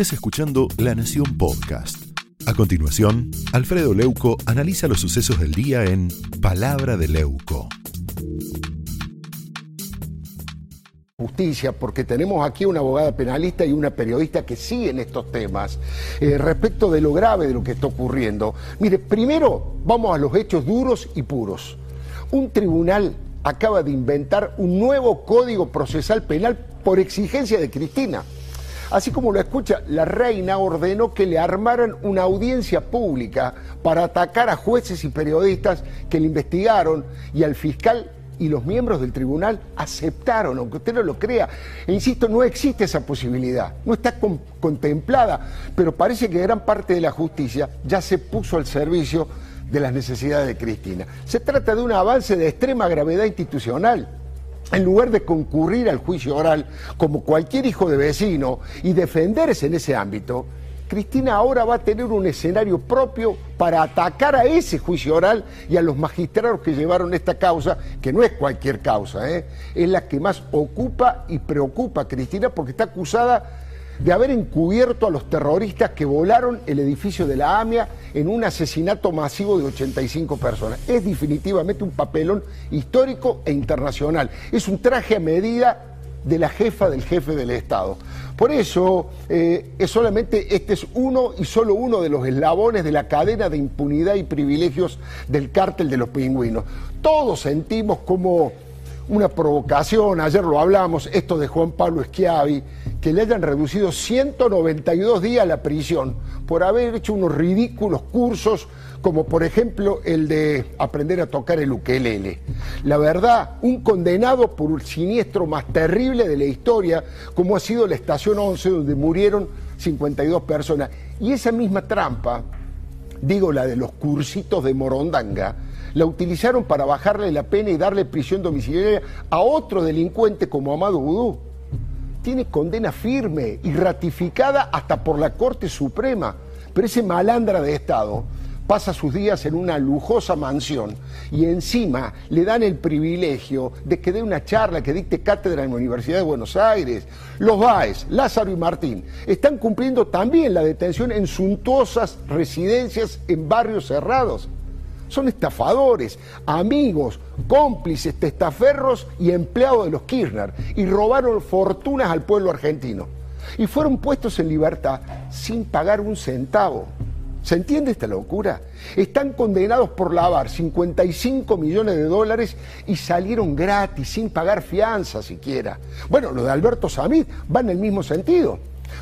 estés escuchando La Nación Podcast. A continuación, Alfredo Leuco analiza los sucesos del día en Palabra de Leuco. justicia, porque tenemos aquí una abogada penalista y una periodista que siguen estos temas eh, respecto de lo grave de lo que está ocurriendo. Mire, primero vamos a los hechos duros y puros. Un tribunal acaba de inventar un nuevo código procesal penal por exigencia de Cristina. Así como lo escucha, la reina ordenó que le armaran una audiencia pública para atacar a jueces y periodistas que le investigaron y al fiscal y los miembros del tribunal aceptaron, aunque usted no lo crea. E insisto, no existe esa posibilidad, no está contemplada, pero parece que gran parte de la justicia ya se puso al servicio de las necesidades de Cristina. Se trata de un avance de extrema gravedad institucional. En lugar de concurrir al juicio oral como cualquier hijo de vecino y defenderse en ese ámbito, Cristina ahora va a tener un escenario propio para atacar a ese juicio oral y a los magistrados que llevaron esta causa, que no es cualquier causa, ¿eh? es la que más ocupa y preocupa a Cristina porque está acusada de haber encubierto a los terroristas que volaron el edificio de la AMIA en un asesinato masivo de 85 personas. Es definitivamente un papelón histórico e internacional. Es un traje a medida de la jefa del jefe del Estado. Por eso eh, es solamente este es uno y solo uno de los eslabones de la cadena de impunidad y privilegios del cártel de los pingüinos. Todos sentimos como una provocación, ayer lo hablamos, esto de Juan Pablo Schiavi, le hayan reducido 192 días la prisión por haber hecho unos ridículos cursos, como por ejemplo el de aprender a tocar el ukelele. La verdad, un condenado por el siniestro más terrible de la historia, como ha sido la estación 11, donde murieron 52 personas. Y esa misma trampa, digo la de los cursitos de Morondanga, la utilizaron para bajarle la pena y darle prisión domiciliaria a otro delincuente como Amado Vudú. Tiene condena firme y ratificada hasta por la Corte Suprema, pero ese malandra de Estado pasa sus días en una lujosa mansión y encima le dan el privilegio de que dé una charla, que dicte cátedra en la Universidad de Buenos Aires. Los Baez, Lázaro y Martín están cumpliendo también la detención en suntuosas residencias en barrios cerrados. Son estafadores, amigos, cómplices, testaferros y empleados de los Kirchner y robaron fortunas al pueblo argentino. Y fueron puestos en libertad sin pagar un centavo. ¿Se entiende esta locura? Están condenados por lavar 55 millones de dólares y salieron gratis, sin pagar fianza siquiera. Bueno, lo de Alberto Samit va en el mismo sentido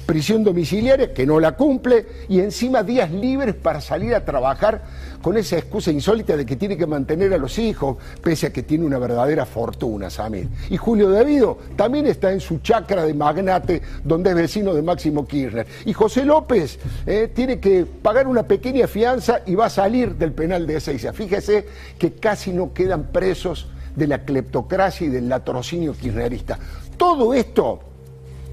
prisión domiciliaria que no la cumple y encima días libres para salir a trabajar con esa excusa insólita de que tiene que mantener a los hijos, pese a que tiene una verdadera fortuna, Samir. Y Julio Davido también está en su chacra de magnate, donde es vecino de Máximo Kirchner. Y José López eh, tiene que pagar una pequeña fianza y va a salir del penal de Ezeiza. Fíjese que casi no quedan presos de la cleptocracia y del latrocinio kirchnerista. Todo esto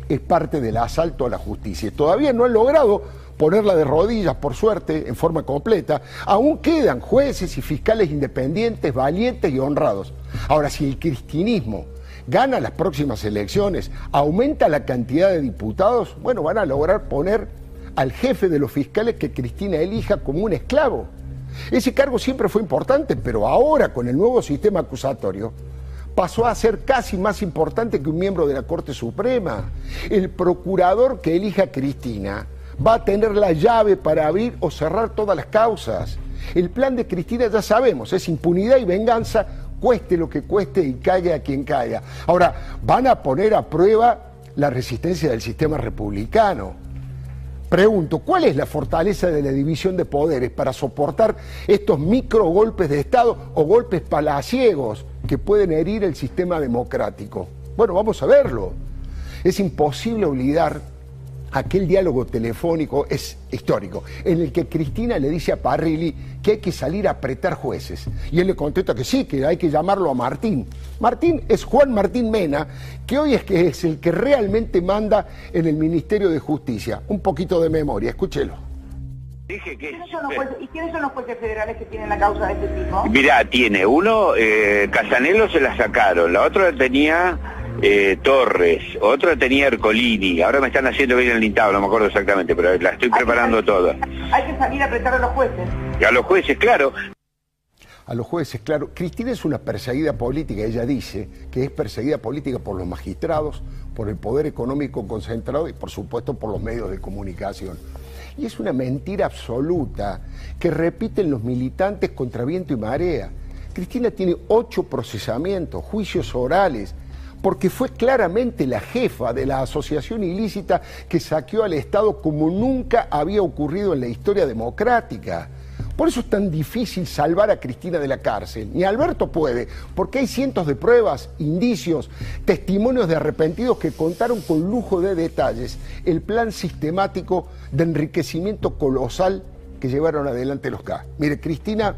es parte del asalto a la justicia. Todavía no han logrado ponerla de rodillas, por suerte, en forma completa. Aún quedan jueces y fiscales independientes, valientes y honrados. Ahora, si el cristianismo gana las próximas elecciones, aumenta la cantidad de diputados, bueno, van a lograr poner al jefe de los fiscales que Cristina elija como un esclavo. Ese cargo siempre fue importante, pero ahora con el nuevo sistema acusatorio, pasó a ser casi más importante que un miembro de la Corte Suprema. El procurador que elija Cristina va a tener la llave para abrir o cerrar todas las causas. El plan de Cristina ya sabemos, es impunidad y venganza, cueste lo que cueste y caiga a quien caiga. Ahora, van a poner a prueba la resistencia del sistema republicano. Pregunto, ¿cuál es la fortaleza de la división de poderes para soportar estos micro golpes de Estado o golpes palaciegos que pueden herir el sistema democrático? Bueno, vamos a verlo. Es imposible olvidar aquel diálogo telefónico es histórico, en el que Cristina le dice a Parrilli que hay que salir a apretar jueces. Y él le contesta que sí, que hay que llamarlo a Martín. Martín es Juan Martín Mena, que hoy es, que es el que realmente manda en el Ministerio de Justicia. Un poquito de memoria, escúchelo. Dije que... ¿Y quiénes son los jueces federales que tienen la causa de este tipo? Mirá, tiene uno, eh, Casanelo se la sacaron, la otra tenía eh, Torres, otra tenía Ercolini, ahora me están haciendo bien el lintado, no me acuerdo exactamente, pero la estoy preparando toda. Hay que salir a apretar a los jueces. A los jueces, claro. A los jueces, claro. Cristina es una perseguida política, ella dice que es perseguida política por los magistrados, por el poder económico concentrado y por supuesto por los medios de comunicación. Y es una mentira absoluta que repiten los militantes contra viento y marea. Cristina tiene ocho procesamientos, juicios orales, porque fue claramente la jefa de la asociación ilícita que saqueó al Estado como nunca había ocurrido en la historia democrática. Por eso es tan difícil salvar a Cristina de la cárcel. Ni Alberto puede, porque hay cientos de pruebas, indicios, testimonios de arrepentidos que contaron con lujo de detalles el plan sistemático de enriquecimiento colosal que llevaron adelante los K. Mire, Cristina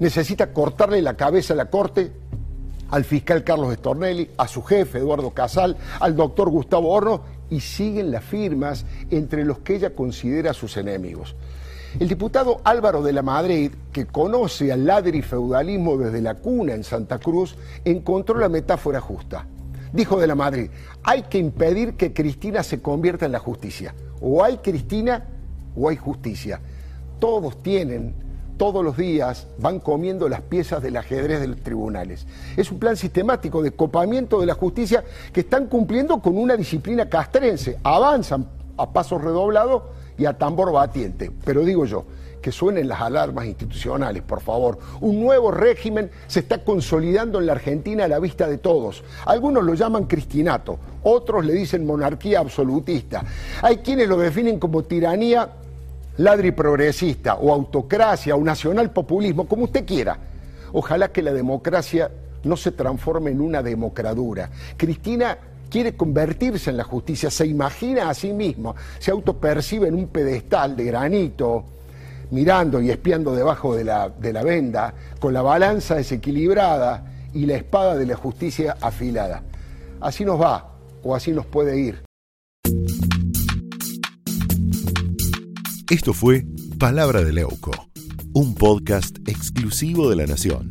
necesita cortarle la cabeza a la Corte, al fiscal Carlos Stornelli, a su jefe Eduardo Casal, al doctor Gustavo Horno y siguen las firmas entre los que ella considera sus enemigos. El diputado Álvaro de la Madrid, que conoce al ladrifeudalismo desde la cuna en Santa Cruz, encontró la metáfora justa. Dijo de la Madrid, hay que impedir que Cristina se convierta en la justicia. O hay Cristina o hay justicia. Todos tienen, todos los días van comiendo las piezas del ajedrez de los tribunales. Es un plan sistemático de copamiento de la justicia que están cumpliendo con una disciplina castrense. Avanzan a pasos redoblados y a tambor batiente. Pero digo yo, que suenen las alarmas institucionales, por favor. Un nuevo régimen se está consolidando en la Argentina a la vista de todos. Algunos lo llaman cristinato, otros le dicen monarquía absolutista. Hay quienes lo definen como tiranía ladri progresista o autocracia o nacional populismo, como usted quiera. Ojalá que la democracia no se transforme en una democradura. Cristina quiere convertirse en la justicia, se imagina a sí mismo, se autopercibe en un pedestal de granito, mirando y espiando debajo de la, de la venda, con la balanza desequilibrada y la espada de la justicia afilada. Así nos va, o así nos puede ir. Esto fue Palabra de Leuco, un podcast exclusivo de La Nación.